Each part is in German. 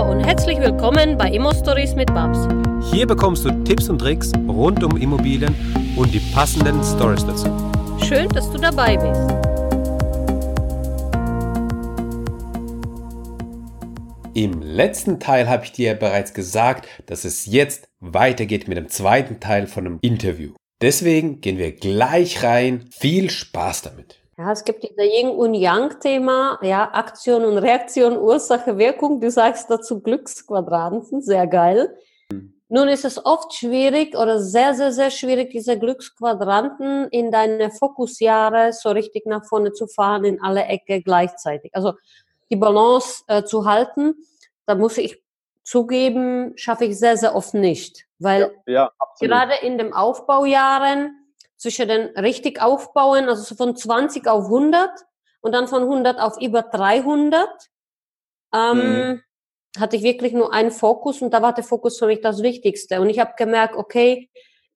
Hallo und herzlich willkommen bei Immo Stories mit Babs. Hier bekommst du Tipps und Tricks rund um Immobilien und die passenden Stories dazu. Schön, dass du dabei bist. Im letzten Teil habe ich dir bereits gesagt, dass es jetzt weitergeht mit dem zweiten Teil von einem Interview. Deswegen gehen wir gleich rein. Viel Spaß damit. Ja, es gibt dieser Yin und Yang Thema, ja, Aktion und Reaktion, Ursache, Wirkung. Du sagst dazu Glücksquadranten, sehr geil. Nun ist es oft schwierig oder sehr, sehr, sehr schwierig, diese Glücksquadranten in deine Fokusjahre so richtig nach vorne zu fahren, in alle Ecke gleichzeitig. Also die Balance äh, zu halten, da muss ich zugeben, schaffe ich sehr, sehr oft nicht. Weil ja, ja, gerade in den Aufbaujahren zwischen den richtig aufbauen, also so von 20 auf 100 und dann von 100 auf über 300, ähm, mhm. hatte ich wirklich nur einen Fokus und da war der Fokus für mich das Wichtigste. Und ich habe gemerkt, okay,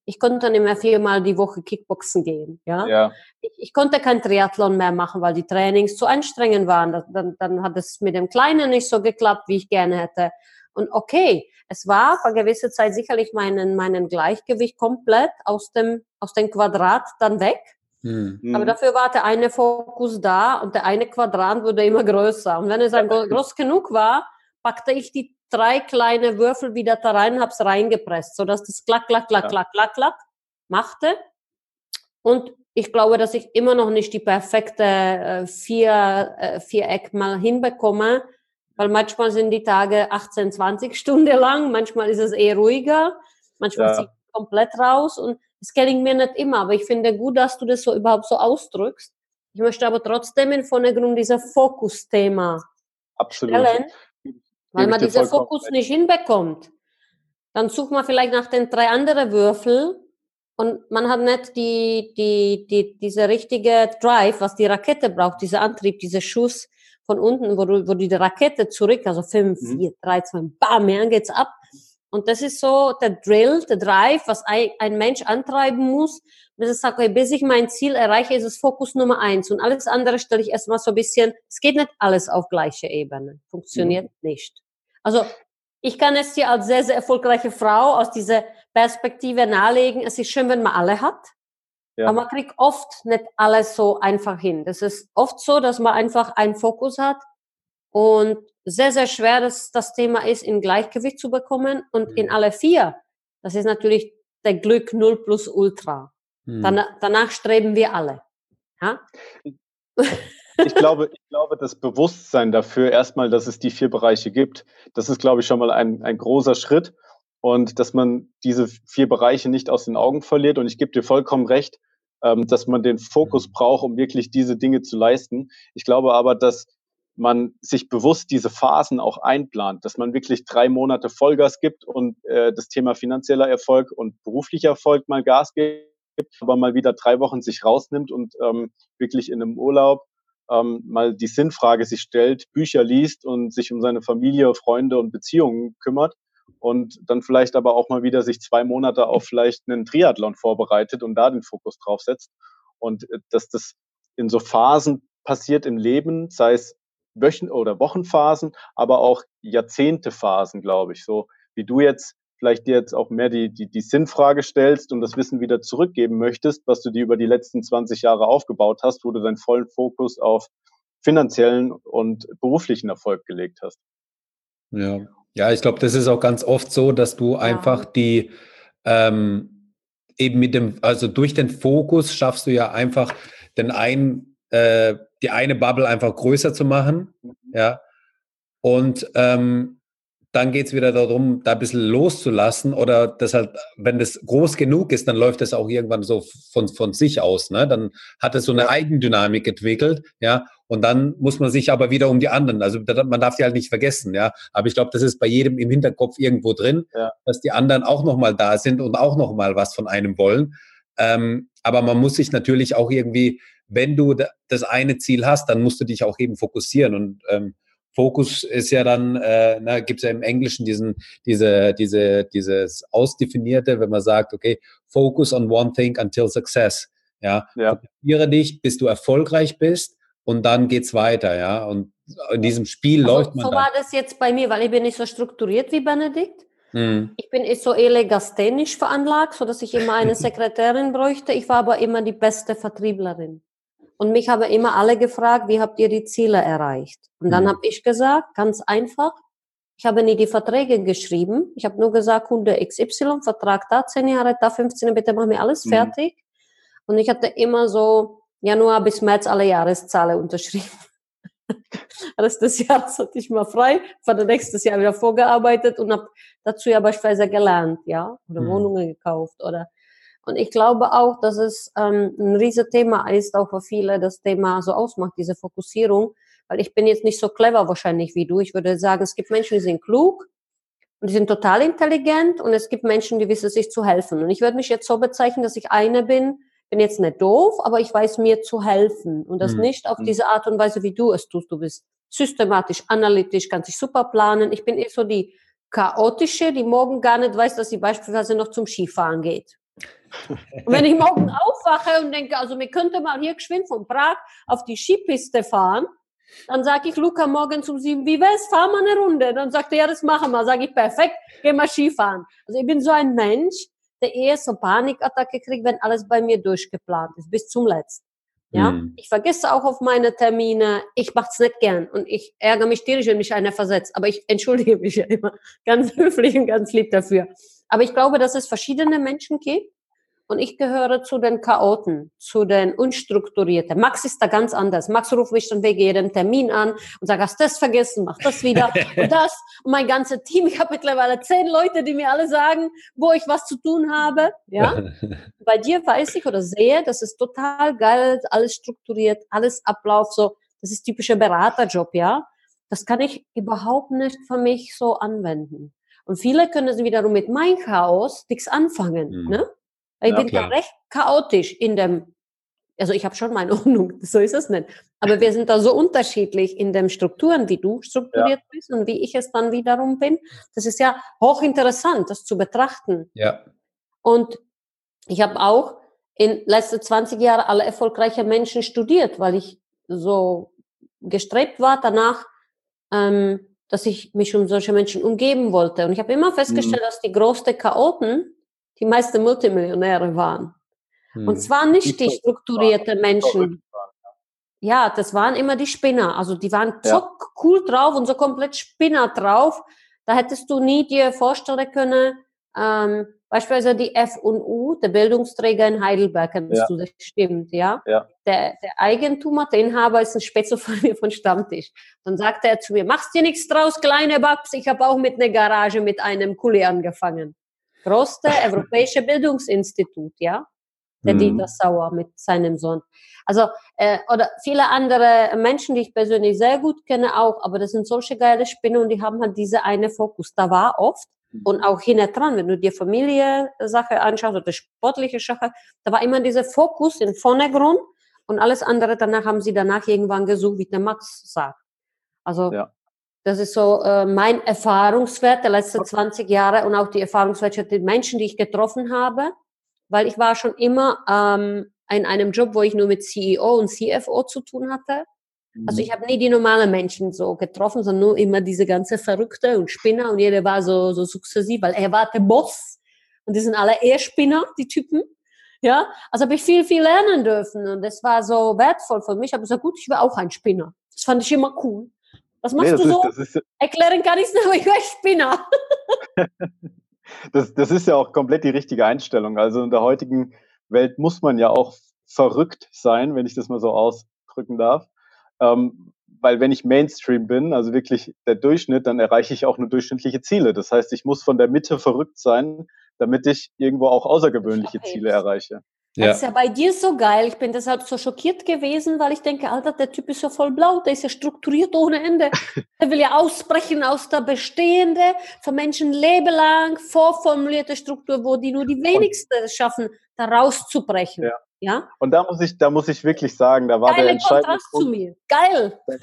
ich konnte dann immer viermal die Woche Kickboxen gehen. Ja? ja. Ich, ich, konnte kein Triathlon mehr machen, weil die Trainings zu anstrengend waren. Dann, dann hat es mit dem Kleinen nicht so geklappt, wie ich gerne hätte. Und okay, es war für gewisse Zeit sicherlich meinen, meinen Gleichgewicht komplett aus dem, aus dem Quadrat dann weg. Mhm. Aber dafür war der eine Fokus da und der eine Quadrat wurde immer größer. Und wenn es dann groß genug war, packte ich die drei kleine Würfel wieder da rein, hab's reingepresst, sodass das klack, klack, klack, ja. klack, klack, klack machte. Und ich glaube, dass ich immer noch nicht die perfekte äh, vier, äh, Viereck mal hinbekomme, weil manchmal sind die Tage 18, 20 Stunden lang, manchmal ist es eher ruhiger, manchmal ja. ziehe ich komplett raus und es gelingt mir nicht immer, aber ich finde gut, dass du das so überhaupt so ausdrückst. Ich möchte aber trotzdem in Vordergrund dieser Fokusthema Absolut. stellen, weil man diesen Fokus nicht hinbekommt. Dann sucht man vielleicht nach den drei anderen Würfeln und man hat nicht die, die, die, diese richtige Drive, was die Rakete braucht, dieser Antrieb, dieser Schuss, von unten, wo, wo die Rakete zurück, also 5, 4, 3, 2, bam, ja, geht's ab. Und das ist so der Drill, der Drive, was ein, ein Mensch antreiben muss. Bis ich sage, okay, bis ich mein Ziel erreiche, ist es Fokus Nummer eins. Und alles andere stelle ich erstmal so ein bisschen, es geht nicht alles auf gleiche Ebene. Funktioniert mhm. nicht. Also, ich kann es dir als sehr, sehr erfolgreiche Frau aus dieser Perspektive nahelegen. Es ist schön, wenn man alle hat. Ja. Aber man kriegt oft nicht alles so einfach hin. Das ist oft so, dass man einfach einen Fokus hat und sehr, sehr schwer, dass das Thema ist, in Gleichgewicht zu bekommen. Und mhm. in alle vier, das ist natürlich der Glück Null plus Ultra. Mhm. Dann, danach streben wir alle. Ja? Ich glaube, ich glaube, das Bewusstsein dafür erstmal, dass es die vier Bereiche gibt, das ist, glaube ich, schon mal ein, ein großer Schritt und dass man diese vier Bereiche nicht aus den Augen verliert. Und ich gebe dir vollkommen recht, ähm, dass man den Fokus braucht, um wirklich diese Dinge zu leisten. Ich glaube aber, dass man sich bewusst diese Phasen auch einplant, dass man wirklich drei Monate Vollgas gibt und äh, das Thema finanzieller Erfolg und beruflicher Erfolg mal Gas gibt, aber mal wieder drei Wochen sich rausnimmt und ähm, wirklich in einem Urlaub ähm, mal die Sinnfrage sich stellt, Bücher liest und sich um seine Familie, Freunde und Beziehungen kümmert und dann vielleicht aber auch mal wieder sich zwei Monate auf vielleicht einen Triathlon vorbereitet und da den Fokus drauf setzt. Und äh, dass das in so Phasen passiert im Leben, sei es Wochen- oder Wochenphasen, aber auch Jahrzehntephasen, glaube ich. So wie du jetzt vielleicht dir jetzt auch mehr die, die, die Sinnfrage stellst und das Wissen wieder zurückgeben möchtest, was du dir über die letzten 20 Jahre aufgebaut hast, wo du deinen vollen Fokus auf finanziellen und beruflichen Erfolg gelegt hast. Ja, ja, ich glaube, das ist auch ganz oft so, dass du ja. einfach die ähm, eben mit dem, also durch den Fokus schaffst du ja einfach den einen, äh, die eine Bubble einfach größer zu machen, mhm. ja. Und ähm, dann geht es wieder darum, da ein bisschen loszulassen oder das halt, wenn das groß genug ist, dann läuft das auch irgendwann so von, von sich aus. Ne? Dann hat es so eine Eigendynamik entwickelt, ja. Und dann muss man sich aber wieder um die anderen, also man darf die halt nicht vergessen, ja. Aber ich glaube, das ist bei jedem im Hinterkopf irgendwo drin, ja. dass die anderen auch nochmal da sind und auch nochmal was von einem wollen. Ähm, aber man muss sich natürlich auch irgendwie, wenn du das eine Ziel hast, dann musst du dich auch eben fokussieren und ähm, Fokus ist ja dann, äh, na, gibt es ja im Englischen diesen, diese, diese, dieses Ausdefinierte, wenn man sagt, okay, focus on one thing until success. Ja, ja. fokussiere dich, bis du erfolgreich bist und dann geht's weiter, ja. Und in diesem Spiel also, läuft man. So dann. war das jetzt bei mir, weil ich bin nicht so strukturiert wie Benedikt. Mhm. Ich bin so elegasthenisch veranlagt, so dass ich immer eine Sekretärin bräuchte. Ich war aber immer die beste Vertrieblerin. Und mich haben immer alle gefragt, wie habt ihr die Ziele erreicht? Und dann mhm. habe ich gesagt, ganz einfach, ich habe nie die Verträge geschrieben. Ich habe nur gesagt, Kunde XY, Vertrag da 10 Jahre, da 15, bitte mach mir alles mhm. fertig. Und ich hatte immer so Januar bis März alle Jahreszahlen unterschrieben. Rest des Jahres hatte ich mal frei, war dann nächstes Jahr wieder vorgearbeitet und habe dazu ja beispielsweise gelernt, ja, oder mhm. Wohnungen gekauft oder und ich glaube auch, dass es ähm, ein riesiges Thema ist, auch für viele das Thema so ausmacht, diese Fokussierung, weil ich bin jetzt nicht so clever wahrscheinlich wie du. Ich würde sagen, es gibt Menschen, die sind klug und die sind total intelligent und es gibt Menschen, die wissen sich zu helfen. Und ich würde mich jetzt so bezeichnen, dass ich eine bin, bin jetzt nicht doof, aber ich weiß mir zu helfen und das mhm. nicht auf hm. diese Art und Weise, wie du es tust. Du bist systematisch, analytisch, kannst dich super planen. Ich bin eher so die chaotische, die morgen gar nicht weiß, dass sie beispielsweise noch zum Skifahren geht. Und wenn ich morgen aufwache und denke, also wir könnten mal hier geschwind von Prag auf die Skipiste fahren, dann sage ich Luca morgen um sieben, wie wär's, fahr mal eine Runde. Dann sagt er, ja, das machen wir. Sage ich, perfekt, geh mal Skifahren. Also ich bin so ein Mensch, eher so Panikattacke kriegt, wenn alles bei mir durchgeplant ist, bis zum Letzten. Ja, mhm. ich vergesse auch auf meine Termine. Ich mach's nicht gern und ich ärgere mich tierisch, wenn mich einer versetzt. Aber ich entschuldige mich ja immer ganz höflich und ganz lieb dafür. Aber ich glaube, dass es verschiedene Menschen gibt und ich gehöre zu den Chaoten, zu den Unstrukturierten. Max ist da ganz anders. Max ruft mich dann wegen jedem Termin an und sagt, hast das vergessen, mach das wieder und das. Und mein ganzes Team, ich habe mittlerweile zehn Leute, die mir alle sagen, wo ich was zu tun habe. Ja? Bei dir weiß ich oder sehe, das ist total geil, alles strukturiert, alles Ablauf, so. Das ist typischer Beraterjob, ja. Das kann ich überhaupt nicht für mich so anwenden. Und viele können wiederum mit mein Chaos nichts anfangen. Mhm. Ne? Ich ja, bin klar. da recht chaotisch in dem, also ich habe schon meine Ordnung, so ist es nicht. Aber wir sind da so unterschiedlich in den Strukturen, wie du strukturiert ja. bist und wie ich es dann wiederum bin. Das ist ja hochinteressant, das zu betrachten. Ja. Und ich habe auch in letzten 20 Jahren alle erfolgreichen Menschen studiert, weil ich so gestrebt war danach, ähm, dass ich mich um solche Menschen umgeben wollte. Und ich habe immer festgestellt, mhm. dass die größten Chaoten die meisten Multimillionäre waren. Hm. Und zwar nicht die, die strukturierte Menschen. Ja, das waren immer die Spinner. Also die waren ja. so cool drauf und so komplett Spinner drauf. Da hättest du nie dir vorstellen können, ähm, beispielsweise die F&U, der Bildungsträger in Heidelberg, kennst ja. du, das stimmt, ja? ja. Der, der Eigentümer, der Inhaber ist ein Spätzle von mir von Stammtisch. Dann sagte er zu mir, machst dir nichts draus, kleine Babs, ich habe auch mit einer Garage mit einem Kuli angefangen größte europäische Bildungsinstitut, ja, der mhm. Dieter Sauer mit seinem Sohn. Also, äh, oder viele andere Menschen, die ich persönlich sehr gut kenne auch, aber das sind solche geile Spinnen und die haben halt diese eine Fokus. Da war oft mhm. und auch hinten dran, wenn du dir Familie-Sache anschaust oder sportliche Sache, da war immer dieser Fokus im Vordergrund und alles andere danach haben sie danach irgendwann gesucht, wie der Max sagt. Also, ja. Das ist so äh, mein Erfahrungswert der letzten 20 Jahre und auch die Erfahrungswerte der Menschen, die ich getroffen habe, weil ich war schon immer ähm, in einem Job, wo ich nur mit CEO und CFO zu tun hatte. Also ich mhm. habe nie die normalen Menschen so getroffen, sondern nur immer diese ganze Verrückte und Spinner und jeder war so, so sukzessiv, weil er war der Boss und die sind alle eher Spinner, die Typen. Ja, also habe ich viel, viel lernen dürfen und das war so wertvoll für mich. Ich habe gesagt, gut, ich war auch ein Spinner. Das fand ich immer cool. Was machst nee, du so? Ist, ist, Erklären kann ich es nicht, aber ich war Spinner. das, das ist ja auch komplett die richtige Einstellung. Also in der heutigen Welt muss man ja auch verrückt sein, wenn ich das mal so ausdrücken darf. Ähm, weil wenn ich Mainstream bin, also wirklich der Durchschnitt, dann erreiche ich auch nur durchschnittliche Ziele. Das heißt, ich muss von der Mitte verrückt sein, damit ich irgendwo auch außergewöhnliche Ziele erreiche. Ja. Das ist ja bei dir so geil. Ich bin deshalb so schockiert gewesen, weil ich denke, Alter, der Typ ist ja voll blau, der ist ja strukturiert ohne Ende. Der will ja ausbrechen aus der bestehende, von Menschen lebelang vorformulierte Struktur, wo die nur die wenigsten schaffen, da rauszubrechen. Ja. ja. Und da muss ich, da muss ich wirklich sagen, da war Geile der entscheidende Kontrast Punkt. zu mir. Geil.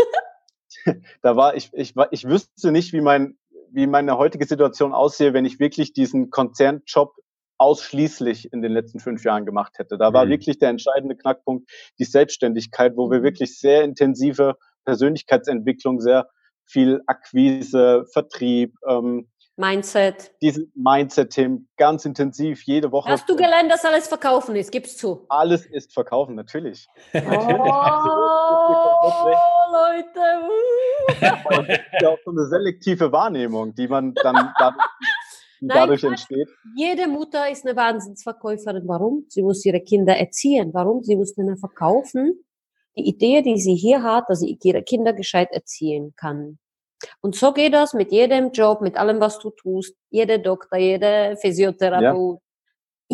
Da war ich, ich, ich wüsste nicht, wie mein, wie meine heutige Situation aussehe, wenn ich wirklich diesen Konzernjob ausschließlich in den letzten fünf Jahren gemacht hätte. Da war mhm. wirklich der entscheidende Knackpunkt die Selbstständigkeit, wo wir mhm. wirklich sehr intensive Persönlichkeitsentwicklung, sehr viel Akquise, Vertrieb, ähm, Mindset. Diese Mindset-Themen ganz intensiv jede Woche. Hast du gelernt, dass alles verkaufen ist? Gib's zu. Alles ist verkaufen, natürlich. Oh, Leute. Das ist ja auch so eine selektive Wahrnehmung, die man dann dadurch, die Nein, dadurch entsteht. Jede Mutter ist eine Wahnsinnsverkäuferin. Warum? Sie muss ihre Kinder erziehen. Warum? Sie muss ihnen verkaufen. Die Idee, die sie hier hat, dass sie ihre Kinder gescheit erziehen kann. Und so geht das mit jedem Job, mit allem, was du tust. Jeder Doktor, jeder Physiotherapeut. Ja.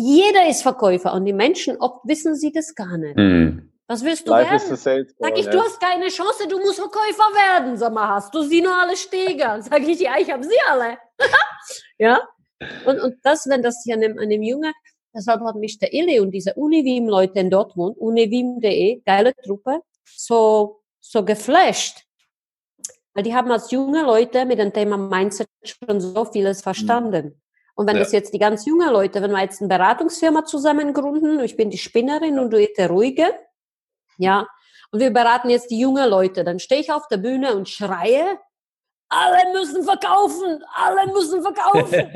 Jeder ist Verkäufer und die Menschen, oft wissen sie das gar nicht. Mhm. Was willst du Life werden? Sag ich, du hast keine Chance, du musst Verkäufer werden. Sag mal, hast du sie nur alle Steger? Sag ich, ja, ich habe sie alle. ja? Und, und das, wenn das hier einem, einem Junge, deshalb hat mich der Illy und diese Univim-Leute in Dortmund, univim.de, geile Truppe, so, so geflasht. Weil die haben als junge Leute mit dem Thema Mindset schon so vieles verstanden. Mhm. Und wenn ja. das jetzt die ganz junge Leute, wenn wir jetzt eine Beratungsfirma zusammen gründen, ich bin die Spinnerin und du der Ruhige, ja, und wir beraten jetzt die junge Leute, dann stehe ich auf der Bühne und schreie, alle müssen verkaufen, alle müssen verkaufen.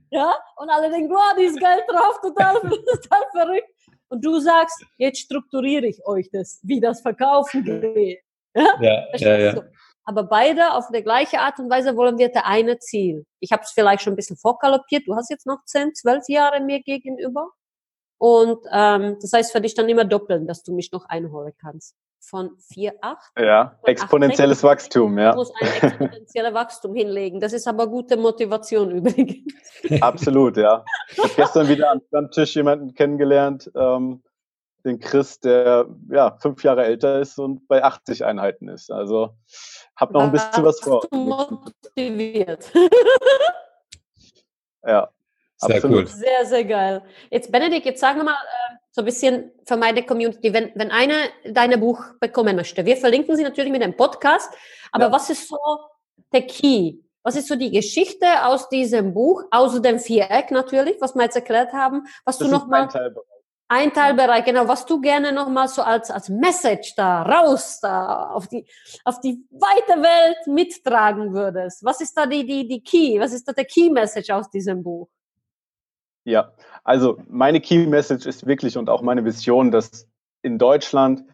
ja, und alle denken, wow, die ist Geld drauf, total, total verrückt. Und du sagst, jetzt strukturiere ich euch das, wie das Verkaufen geht. Ja, ja, ja, ja aber beide auf der gleiche Art und Weise wollen wir der eine Ziel. Ich habe es vielleicht schon ein bisschen vorkaloppiert. Du hast jetzt noch 10, 12 Jahre mir gegenüber. Und ähm, das heißt für dich dann immer doppeln, dass du mich noch einholen kannst. Von 4, 8. Ja, exponentielles 8, Wachstum, ja. Du musst ein exponentielles Wachstum hinlegen. Das ist aber gute Motivation übrigens. Absolut, ja. Ich habe gestern wieder am Stammtisch jemanden kennengelernt, ähm, den Chris, der ja fünf Jahre älter ist und bei 80 Einheiten ist. Also habe noch ein bisschen was vor. Motiviert. ja. Sehr absolut. cool. Sehr, sehr geil. Jetzt, Benedikt, jetzt sag nochmal äh, so ein bisschen für meine Community, wenn, wenn einer dein Buch bekommen möchte. Wir verlinken sie natürlich mit einem Podcast, aber ja. was ist so der Key? Was ist so die Geschichte aus diesem Buch, außer dem Viereck natürlich, was wir jetzt erklärt haben, was das du nochmal ein Teilbereich, genau, was du gerne nochmal so als, als Message da raus, da auf die, auf die weite Welt mittragen würdest. Was ist da die, die, die Key? Was ist da der Key Message aus diesem Buch? Ja, also meine Key Message ist wirklich und auch meine Vision, dass in Deutschland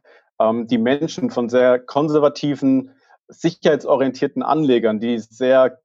ähm, die Menschen von sehr konservativen, sicherheitsorientierten Anlegern, die sehr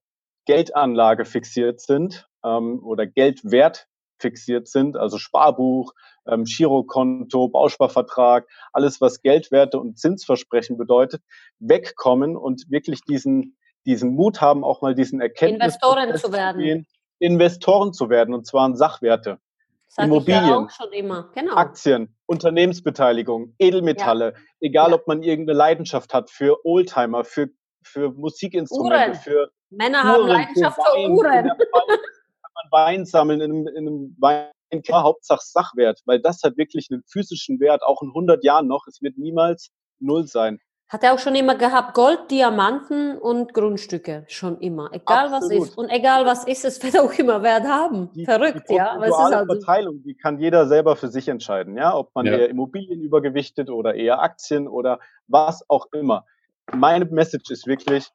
Geldanlage fixiert sind ähm, oder Geldwert fixiert sind, also Sparbuch, ähm, Girokonto, Bausparvertrag, alles, was Geldwerte und Zinsversprechen bedeutet, wegkommen und wirklich diesen, diesen Mut haben, auch mal diesen Erkenntnis Investoren zu werden. Gehen, Investoren zu werden, und zwar in Sachwerte. Sag Immobilien, ja genau. Aktien, Unternehmensbeteiligung, Edelmetalle, ja. egal ja. ob man irgendeine Leidenschaft hat für Oldtimer, für, für Musikinstrumente, Uhren. für Männer Uhren, haben Leidenschaft für, Wein, für Uhren. Kann man Wein sammeln in einem, in einem Wein klar, Hauptsache Sachwert, weil das hat wirklich einen physischen Wert, auch in 100 Jahren noch. Es wird niemals null sein. Hat er auch schon immer gehabt, Gold, Diamanten und Grundstücke, schon immer. Egal Absolut. was ist. Und egal was ist, es wird auch immer Wert haben. Die, Verrückt, die ja. Aber es ist halt Verteilung, die kann jeder selber für sich entscheiden, ja. Ob man ja. eher Immobilien übergewichtet oder eher Aktien oder was auch immer. Meine Message ist wirklich,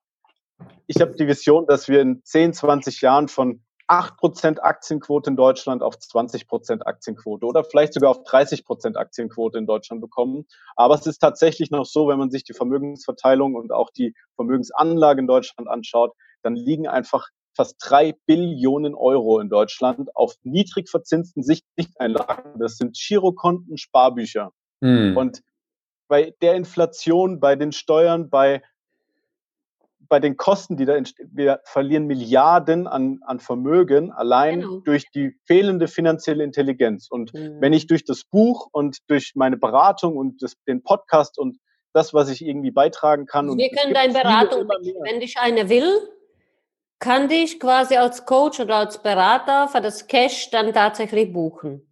ich habe die Vision, dass wir in 10, 20 Jahren von 8% Aktienquote in Deutschland auf 20% Aktienquote oder vielleicht sogar auf 30% Aktienquote in Deutschland bekommen. Aber es ist tatsächlich noch so, wenn man sich die Vermögensverteilung und auch die Vermögensanlage in Deutschland anschaut, dann liegen einfach fast drei Billionen Euro in Deutschland auf niedrig verzinsten Sichteinlagen. Das sind Girokonten, Sparbücher. Hm. Und bei der Inflation, bei den Steuern, bei bei den Kosten, die da entstehen, wir verlieren Milliarden an, an Vermögen allein genau. durch die fehlende finanzielle Intelligenz. Und mhm. wenn ich durch das Buch und durch meine Beratung und das, den Podcast und das, was ich irgendwie beitragen kann. Also wir können deine Beratung, wenn dich eine will, kann dich quasi als Coach oder als Berater für das Cash dann tatsächlich buchen.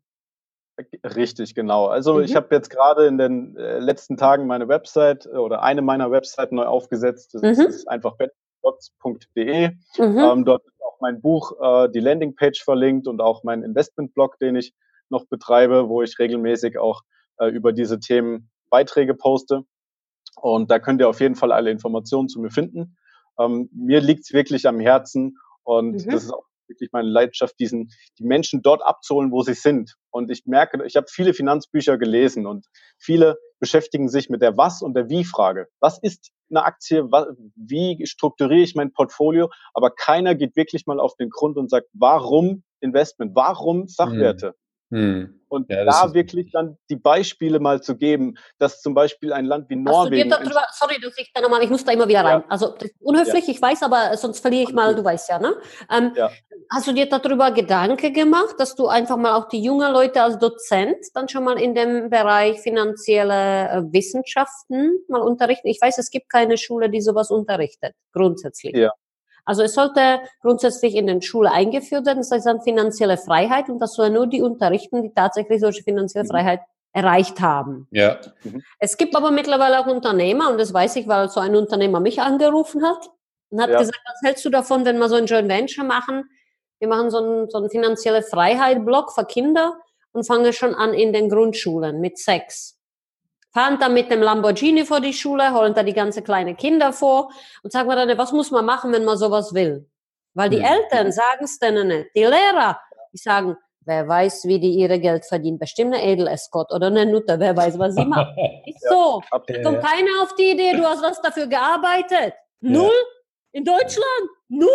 Richtig, genau. Also mhm. ich habe jetzt gerade in den äh, letzten Tagen meine Website oder eine meiner Webseiten neu aufgesetzt. Das mhm. ist einfach betdots.de. Mhm. Ähm, dort ist auch mein Buch, äh, die Landingpage verlinkt und auch mein Investmentblog, den ich noch betreibe, wo ich regelmäßig auch äh, über diese Themen Beiträge poste. Und da könnt ihr auf jeden Fall alle Informationen zu mir finden. Ähm, mir liegt es wirklich am Herzen und mhm. das ist auch wirklich meine Leidenschaft, diesen, die Menschen dort abzuholen, wo sie sind. Und ich merke, ich habe viele Finanzbücher gelesen und viele beschäftigen sich mit der Was- und der Wie-Frage. Was ist eine Aktie? Wie strukturiere ich mein Portfolio? Aber keiner geht wirklich mal auf den Grund und sagt, warum Investment? Warum Sachwerte? Hm. Und ja, da wirklich dann die Beispiele mal zu geben, dass zum Beispiel ein Land wie Norwegen. Darüber, sorry, dass ich da nochmal, ich muss da immer wieder rein. Ja. Also unhöflich, ja. ich weiß, aber sonst verliere ich mal, du weißt ja, ne? Ähm, ja. Hast du dir darüber Gedanken gemacht, dass du einfach mal auch die jungen Leute als Dozent dann schon mal in dem Bereich finanzielle äh, Wissenschaften mal unterrichten? Ich weiß, es gibt keine Schule, die sowas unterrichtet, grundsätzlich. Ja. Also es sollte grundsätzlich in den Schulen eingeführt werden, das heißt dann finanzielle Freiheit und das sollen nur die unterrichten, die tatsächlich solche finanzielle mhm. Freiheit erreicht haben. Ja. Mhm. Es gibt aber mittlerweile auch Unternehmer, und das weiß ich, weil so ein Unternehmer mich angerufen hat und hat ja. gesagt, was hältst du davon, wenn wir so ein Joint Venture machen? Wir machen so einen, so einen finanzielle Freiheit-Block für Kinder und fangen schon an in den Grundschulen mit Sex fahren dann mit dem Lamborghini vor die Schule, holen da die ganze kleine Kinder vor und sagen wir dann, was muss man machen, wenn man sowas will? Weil die hm. Eltern sagen es denen nicht. Die Lehrer, die sagen, wer weiß, wie die ihre Geld verdienen. Bestimmt eine Edel-Escort oder eine Nutte, wer weiß, was sie macht. Ist so. Da kommt keiner auf die Idee, du hast was dafür gearbeitet. Null? In Deutschland? Null?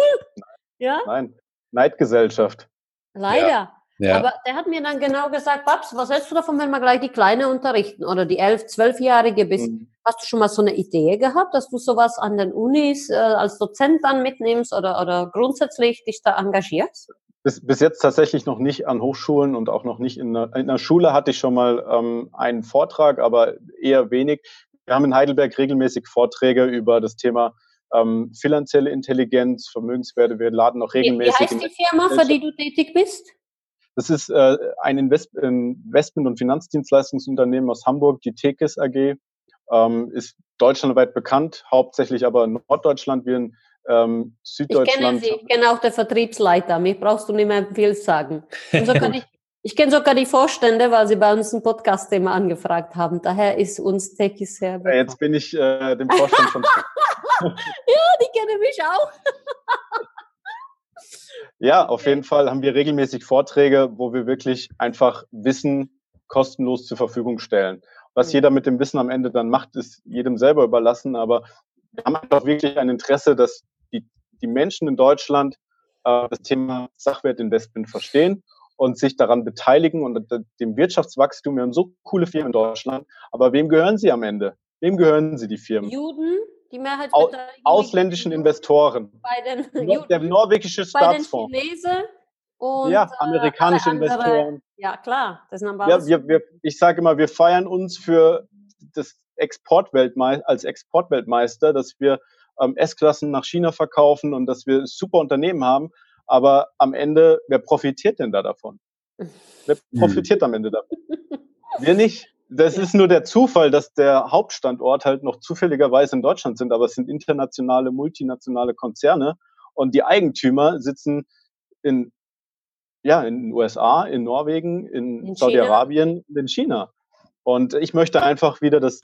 Ja? Nein, Neidgesellschaft. Leider. Ja. Ja. Aber der hat mir dann genau gesagt, Babs, was hältst du davon, wenn wir gleich die Kleine unterrichten oder die elf, zwölfjährige bist? Mhm. Hast du schon mal so eine Idee gehabt, dass du sowas an den Unis äh, als Dozent dann mitnimmst oder, oder grundsätzlich dich da engagierst? Bis, bis jetzt tatsächlich noch nicht an Hochschulen und auch noch nicht in einer, in einer Schule hatte ich schon mal ähm, einen Vortrag, aber eher wenig. Wir haben in Heidelberg regelmäßig Vorträge über das Thema ähm, finanzielle Intelligenz, Vermögenswerte. Wir laden auch regelmäßig. Wie, wie heißt die Firma, für die du tätig bist? Das ist äh, ein Invest Investment- und Finanzdienstleistungsunternehmen aus Hamburg, die Tekis AG. Ähm, ist deutschlandweit bekannt, hauptsächlich aber in Norddeutschland, wie in ähm, Süddeutschland. Ich kenne sie, ich kenne auch den Vertriebsleiter, mir brauchst du nicht mehr viel sagen. Ich, ich kenne sogar die Vorstände, weil sie bei uns ein Podcast-Thema angefragt haben. Daher ist uns Tekis sehr bekannt. Jetzt bin ich äh, dem Vorstand schon. ja, die kennen mich auch. Ja, auf jeden Fall haben wir regelmäßig Vorträge, wo wir wirklich einfach Wissen kostenlos zur Verfügung stellen. Was jeder mit dem Wissen am Ende dann macht, ist jedem selber überlassen. Aber wir haben einfach wirklich ein Interesse, dass die, die Menschen in Deutschland äh, das Thema Sachwertinvestment verstehen und sich daran beteiligen und dem Wirtschaftswachstum. Wir haben so coole Firmen in Deutschland. Aber wem gehören sie am Ende? Wem gehören sie, die Firmen? Juden, die Mehrheitsbeteiligung ausländischen Investoren. Bei den der norwegische Staatsfonds. Bei den Chinesen und ja, amerikanische andere, Investoren. Ja, klar. Das sind ja, wir, wir, ich sage immer, wir feiern uns für das Exportweltmeister, als Exportweltmeister, dass wir ähm, S-Klassen nach China verkaufen und dass wir super Unternehmen haben. Aber am Ende, wer profitiert denn da davon? Wer hm. profitiert am Ende davon? Wir nicht. Das ist nur der Zufall, dass der Hauptstandort halt noch zufälligerweise in Deutschland sind, aber es sind internationale, multinationale Konzerne und die Eigentümer sitzen in, ja, in den USA, in Norwegen, in, in Saudi-Arabien, in China. Und ich möchte einfach wieder, dass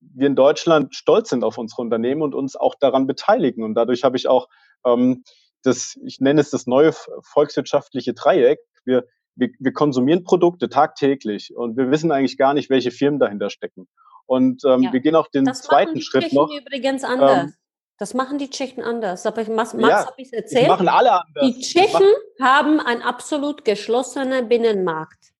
wir in Deutschland stolz sind auf unsere Unternehmen und uns auch daran beteiligen. Und dadurch habe ich auch ähm, das, ich nenne es das neue volkswirtschaftliche Dreieck. Wir wir, wir konsumieren Produkte tagtäglich und wir wissen eigentlich gar nicht, welche Firmen dahinter stecken. Und ähm, ja. wir gehen auch den das zweiten Schritt Tschechen noch. übrigens anders. Ähm, das machen die Tschechen anders. Aber Max, Max ja, habe ich erzählt. machen alle anders. Die Tschechen haben einen absolut geschlossenen Binnenmarkt.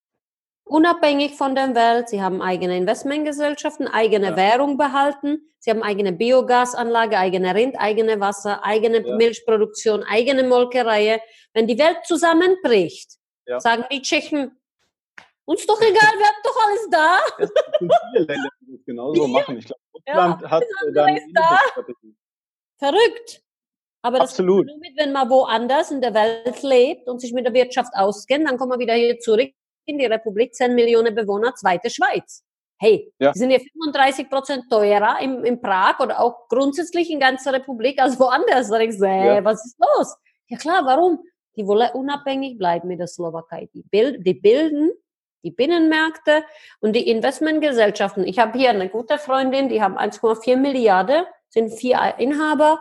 Unabhängig von der Welt. Sie haben eigene Investmentgesellschaften, eigene ja. Währung behalten. Sie haben eigene Biogasanlage, eigene Rind, eigene Wasser, eigene ja. Milchproduktion, eigene Molkerei. Wenn die Welt zusammenbricht, ja. Sagen die Tschechen, uns doch egal, wir haben doch alles da. Es sind viele Länder, die das genauso machen. Ich glaube, Russland ja, hat äh, da eine da. Verrückt. Aber Absolut. das nur mit, wenn man woanders in der Welt lebt und sich mit der Wirtschaft auskennt, dann kommen wir wieder hier zurück in die Republik, 10 Millionen Bewohner, zweite Schweiz. Hey, ja. die sind hier 35 Prozent teurer in, in Prag oder auch grundsätzlich in ganzer Republik als woanders. Da denkst du, hey, ja. was ist los? Ja klar, warum? Die wollen unabhängig bleiben mit der Slowakei. Die, bild, die bilden Die Binnenmärkte und die Investmentgesellschaften. Ich habe hier eine gute Freundin, die haben 1,4 Milliarden, sind vier Inhaber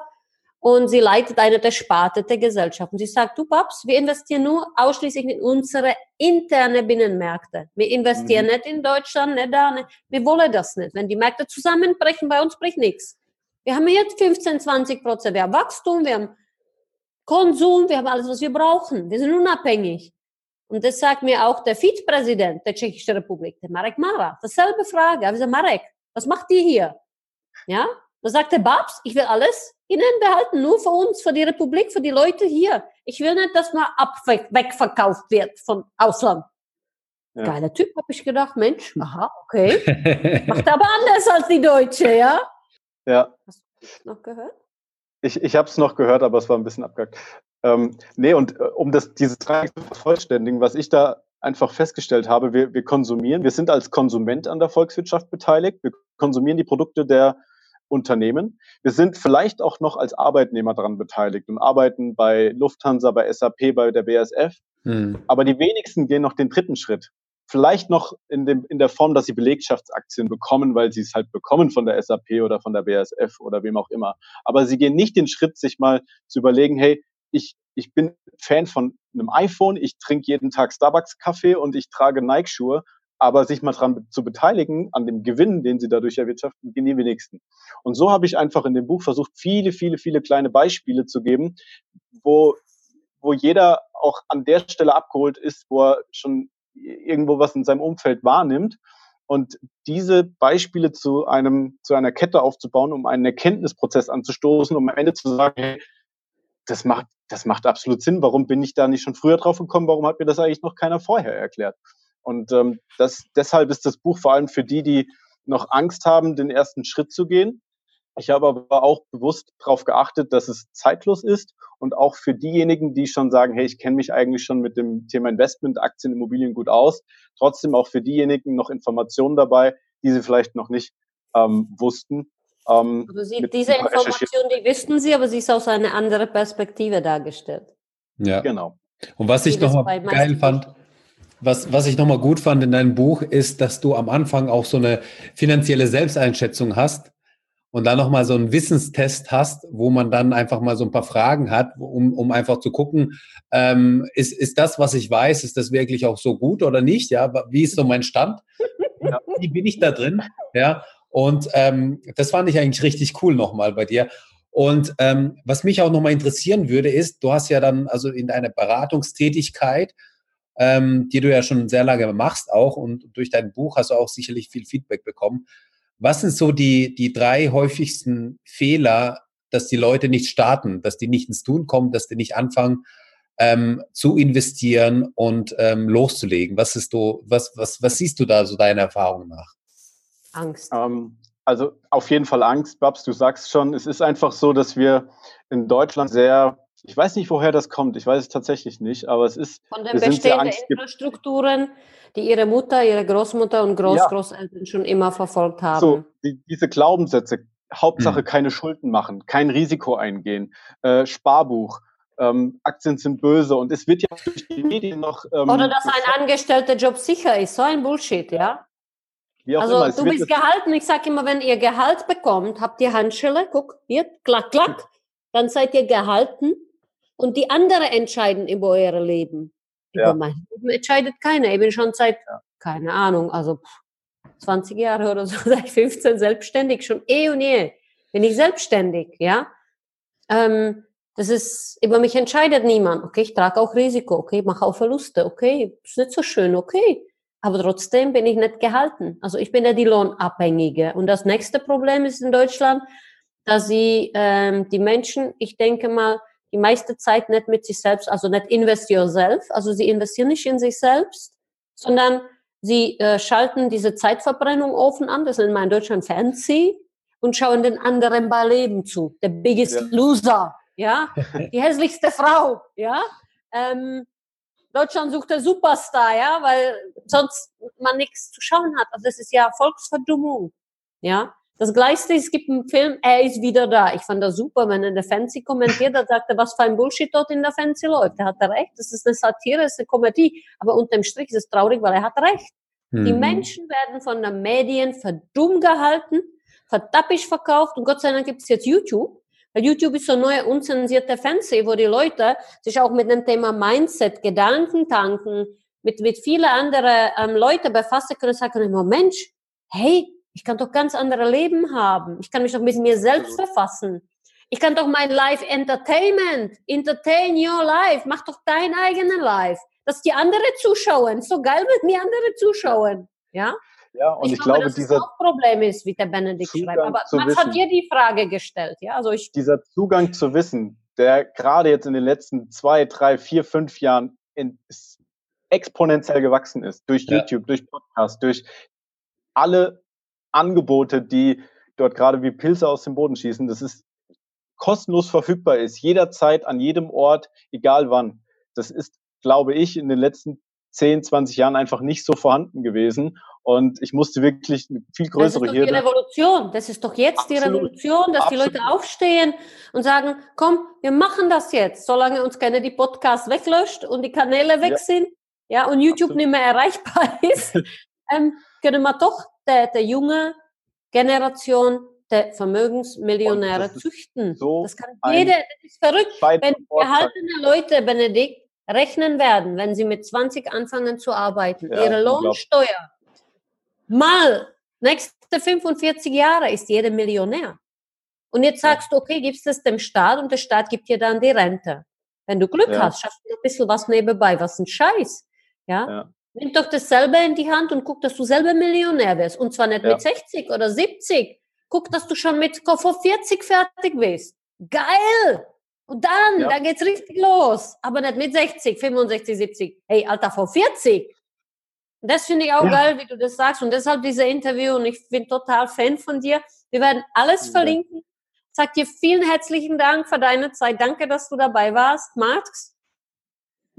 und sie leitet eine der Sparte der Gesellschaft. Und sie sagt, du Paps, wir investieren nur ausschließlich in unsere interne Binnenmärkte. Wir investieren mhm. nicht in Deutschland, nicht da, nicht. wir wollen das nicht. Wenn die Märkte zusammenbrechen, bei uns bricht nichts. Wir haben jetzt 15, 20 Prozent, wir haben Wachstum, wir haben Konsum, wir haben alles, was wir brauchen. Wir sind unabhängig. Und das sagt mir auch der Vizepräsident der Tschechischen Republik, der Marek Mara. Dasselbe Frage. Ich sage, Marek, was macht ihr hier? Ja? Da sagt der Babs, ich will alles innen behalten, nur für uns, für die Republik, für die Leute hier. Ich will nicht, dass man ab wegverkauft wird von Ausland. Ja. Geiler Typ, habe ich gedacht, Mensch, aha, okay. Macht aber anders als die Deutsche, ja? Ja. Hast du das noch gehört? Ich, ich habe es noch gehört, aber es war ein bisschen abgehackt. Ähm, nee, und äh, um das, dieses Frage zu vervollständigen, was ich da einfach festgestellt habe, wir, wir konsumieren, wir sind als Konsument an der Volkswirtschaft beteiligt, wir konsumieren die Produkte der Unternehmen. Wir sind vielleicht auch noch als Arbeitnehmer daran beteiligt und arbeiten bei Lufthansa, bei SAP, bei der BSF. Hm. Aber die wenigsten gehen noch den dritten Schritt. Vielleicht noch in, dem, in der Form, dass sie Belegschaftsaktien bekommen, weil sie es halt bekommen von der SAP oder von der BSF oder wem auch immer. Aber sie gehen nicht den Schritt, sich mal zu überlegen, hey, ich, ich bin Fan von einem iPhone, ich trinke jeden Tag Starbucks-Kaffee und ich trage Nike-Schuhe aber sich mal dran zu beteiligen, an dem Gewinn, den sie dadurch erwirtschaften, gehen die wenigsten. Und so habe ich einfach in dem Buch versucht, viele, viele, viele kleine Beispiele zu geben, wo, wo jeder auch an der Stelle abgeholt ist, wo er schon irgendwo was in seinem Umfeld wahrnimmt. Und diese Beispiele zu einem, zu einer Kette aufzubauen, um einen Erkenntnisprozess anzustoßen, um am Ende zu sagen, hey, das macht, das macht absolut Sinn. Warum bin ich da nicht schon früher drauf gekommen? Warum hat mir das eigentlich noch keiner vorher erklärt? Und ähm, das, deshalb ist das Buch vor allem für die, die noch Angst haben, den ersten Schritt zu gehen. Ich habe aber auch bewusst darauf geachtet, dass es zeitlos ist und auch für diejenigen, die schon sagen, hey, ich kenne mich eigentlich schon mit dem Thema Investment, Aktien, Immobilien gut aus, trotzdem auch für diejenigen noch Informationen dabei, die sie vielleicht noch nicht ähm, wussten. Ähm, also sie, diese Information, die wüssten Sie, aber sie ist aus einer anderen Perspektive dargestellt. Ja, genau. Und was ich nochmal geil fand, was, was ich nochmal gut fand in deinem Buch, ist, dass du am Anfang auch so eine finanzielle Selbsteinschätzung hast und dann nochmal so einen Wissenstest hast, wo man dann einfach mal so ein paar Fragen hat, um, um einfach zu gucken, ähm, ist, ist das, was ich weiß, ist das wirklich auch so gut oder nicht? Ja, wie ist so mein Stand? Ja, wie bin ich da drin? Ja, und ähm, das fand ich eigentlich richtig cool nochmal bei dir. Und ähm, was mich auch nochmal interessieren würde, ist, du hast ja dann also in deiner Beratungstätigkeit ähm, die du ja schon sehr lange machst auch und durch dein Buch hast du auch sicherlich viel Feedback bekommen. Was sind so die, die drei häufigsten Fehler, dass die Leute nicht starten, dass die nicht ins Tun kommen, dass die nicht anfangen ähm, zu investieren und ähm, loszulegen? Was ist du, was, was, was siehst du da so deiner Erfahrung nach? Angst. Ähm, also auf jeden Fall Angst, Babs, du sagst schon, es ist einfach so, dass wir in Deutschland sehr ich weiß nicht, woher das kommt. Ich weiß es tatsächlich nicht, aber es ist. Von den bestehenden Infrastrukturen, die ihre Mutter, ihre Großmutter und Großgroßeltern ja. schon immer verfolgt haben. So, die, diese Glaubenssätze, Hauptsache hm. keine Schulden machen, kein Risiko eingehen, äh, Sparbuch. Ähm, Aktien sind böse und es wird ja durch die Medien noch. Ähm, Oder dass ein angestellter Job sicher ist, so ein Bullshit, ja? also immer. du bist gehalten, ich sage immer, wenn ihr Gehalt bekommt, habt ihr Handschelle, guck, hier, klack, klack, dann seid ihr gehalten und die anderen entscheiden über euer Leben. Ja. Über mein Leben entscheidet keiner. Ich bin schon seit, ja. keine Ahnung, also 20 Jahre oder so, seit 15 selbstständig, schon eh und je bin ich selbstständig, ja. Ähm, das ist, über mich entscheidet niemand. Okay, ich trage auch Risiko, okay, ich mache auch Verluste, okay, ist nicht so schön, okay. Aber trotzdem bin ich nicht gehalten. Also ich bin ja die Lohnabhängige. Und das nächste Problem ist in Deutschland, dass sie ähm, die Menschen, ich denke mal, die meiste Zeit nicht mit sich selbst, also nicht invest yourself, also sie investieren nicht in sich selbst, sondern sie äh, schalten diese Zeitverbrennung offen an, das nennt man in Deutschland fancy, und schauen den anderen bei Leben zu. Der biggest ja. loser, ja, die hässlichste Frau, ja. Ähm, Deutschland sucht der Superstar, ja, weil sonst man nichts zu schauen hat. Also das ist ja Volksverdummung, ja. Das Gleiche, es gibt einen Film, er ist wieder da. Ich fand das super, wenn er in der Fernseh kommentiert hat, sagt er, was für ein Bullshit dort in der Fernseh läuft. Da hat er recht, das ist eine Satire, das ist eine Komödie. Aber unterm Strich ist es traurig, weil er hat recht. Mhm. Die Menschen werden von den Medien für dumm gehalten, verdappisch verkauft und Gott sei Dank gibt es jetzt YouTube. Weil YouTube ist so neue unzensierte Fernseh, wo die Leute sich auch mit dem Thema Mindset, Gedanken tanken, mit, mit vielen anderen ähm, Leuten befassen können und sagen können, Mensch, hey, ich kann doch ganz andere Leben haben. Ich kann mich doch mit mir selbst verfassen. Ich kann doch mein Live Entertainment, entertain your life, mach doch dein eigenes Live, dass die andere zuschauen. So geil, wenn die andere zuschauen. Ja? Ja, und ich, ich glaube, dass dieser das Problem ist, wie der Benedikt Zugang schreibt. Aber man hat dir die Frage gestellt. Ja? Also ich, dieser Zugang zu Wissen, der gerade jetzt in den letzten zwei, drei, vier, fünf Jahren in, exponentiell gewachsen ist. Durch ja. YouTube, durch Podcast, durch alle Angebote, die dort gerade wie Pilze aus dem Boden schießen. Das ist kostenlos verfügbar ist, jederzeit, an jedem Ort, egal wann. Das ist, glaube ich, in den letzten 10, 20 Jahren einfach nicht so vorhanden gewesen. Und ich musste wirklich eine viel größere Das ist doch die Revolution. Das ist doch jetzt Absolut. die Revolution, dass Absolut. die Leute aufstehen und sagen, komm, wir machen das jetzt, solange uns keine die Podcasts weglöscht und die Kanäle weg ja. sind, ja, und YouTube Absolut. nicht mehr erreichbar ist, ähm, können wir doch der, der junge Generation der Vermögensmillionäre züchten. So das kann jeder, das ist verrückt. Wenn gehaltene Leute, Benedikt, rechnen werden, wenn sie mit 20 anfangen zu arbeiten, ja, ihre Lohnsteuer mal nächste 45 Jahre ist jeder Millionär. Und jetzt sagst du, okay, gibst es dem Staat und der Staat gibt dir dann die Rente. Wenn du Glück ja. hast, schaffst du ein bisschen was nebenbei, was ein Scheiß. Ja? ja? Nimm doch das selber in die Hand und guck, dass du selber Millionär wirst. Und zwar nicht ja. mit 60 oder 70. Guck, dass du schon mit vor 40 fertig bist. Geil! Und dann, ja. dann geht's richtig los. Aber nicht mit 60, 65, 70. Hey, Alter, vor 40. Und das finde ich auch ja. geil, wie du das sagst. Und deshalb dieser Interview. Und ich bin total Fan von dir. Wir werden alles ja. verlinken. Sag dir vielen herzlichen Dank für deine Zeit. Danke, dass du dabei warst, Max.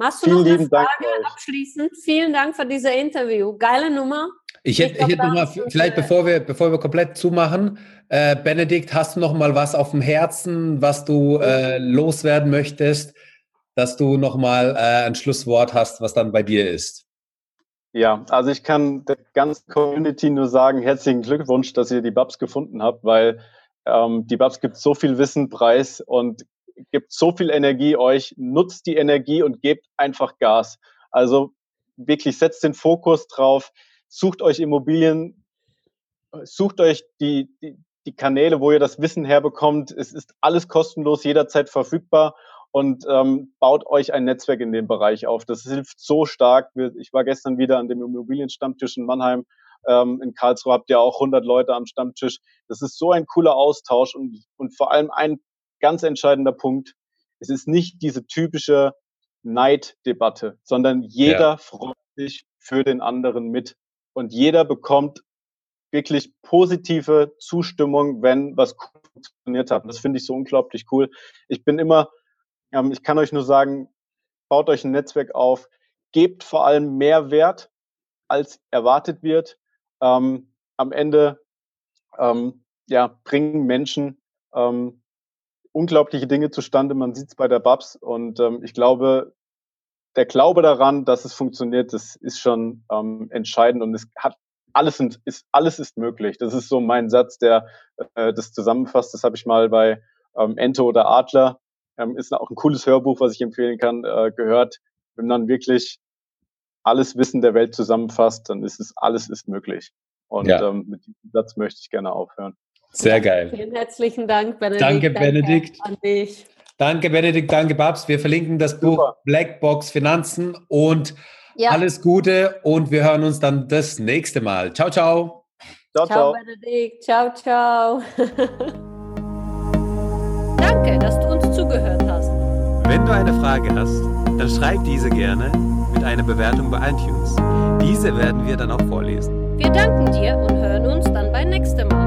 Machst du Vielen noch eine Frage Dank abschließend? Vielen Dank für dieses Interview. Geile Nummer. Ich hätte, ich hätte noch mal, vielleicht bevor wir, bevor wir komplett zumachen, äh, Benedikt, hast du noch mal was auf dem Herzen, was du äh, loswerden möchtest, dass du noch mal äh, ein Schlusswort hast, was dann bei dir ist? Ja, also ich kann der ganzen Community nur sagen, herzlichen Glückwunsch, dass ihr die Babs gefunden habt, weil ähm, die Babs gibt so viel Wissen preis und gibt so viel Energie euch, nutzt die Energie und gebt einfach Gas. Also wirklich setzt den Fokus drauf, sucht euch Immobilien, sucht euch die, die, die Kanäle, wo ihr das Wissen herbekommt. Es ist alles kostenlos, jederzeit verfügbar und ähm, baut euch ein Netzwerk in dem Bereich auf. Das hilft so stark. Ich war gestern wieder an dem Immobilienstammtisch in Mannheim. Ähm, in Karlsruhe habt ihr auch 100 Leute am Stammtisch. Das ist so ein cooler Austausch und, und vor allem ein ganz entscheidender Punkt. Es ist nicht diese typische Neiddebatte, sondern jeder ja. freut sich für den anderen mit und jeder bekommt wirklich positive Zustimmung, wenn was funktioniert hat. Das finde ich so unglaublich cool. Ich bin immer, ähm, ich kann euch nur sagen, baut euch ein Netzwerk auf, gebt vor allem mehr Wert, als erwartet wird. Ähm, am Ende ähm, ja, bringen Menschen ähm, unglaubliche Dinge zustande. Man sieht es bei der Babs und ähm, ich glaube, der Glaube daran, dass es funktioniert, das ist schon ähm, entscheidend und es hat alles ist alles ist möglich. Das ist so mein Satz, der äh, das zusammenfasst. Das habe ich mal bei ähm, Ente oder Adler. Ähm, ist auch ein cooles Hörbuch, was ich empfehlen kann. Äh, gehört, wenn man wirklich alles Wissen der Welt zusammenfasst, dann ist es alles ist möglich. Und ja. ähm, mit diesem Satz möchte ich gerne aufhören. Sehr geil. Vielen herzlichen Dank, Benedikt. Danke, Benedikt. Danke an dich. Danke, Benedikt. Danke, Babs. Wir verlinken das Buch Super. Blackbox Finanzen und ja. alles Gute und wir hören uns dann das nächste Mal. Ciao, ciao. Ciao, ciao. Benedikt. Ciao, ciao. Danke, dass du uns zugehört hast. Wenn du eine Frage hast, dann schreib diese gerne mit einer Bewertung bei iTunes. Diese werden wir dann auch vorlesen. Wir danken dir und hören uns dann beim nächsten Mal.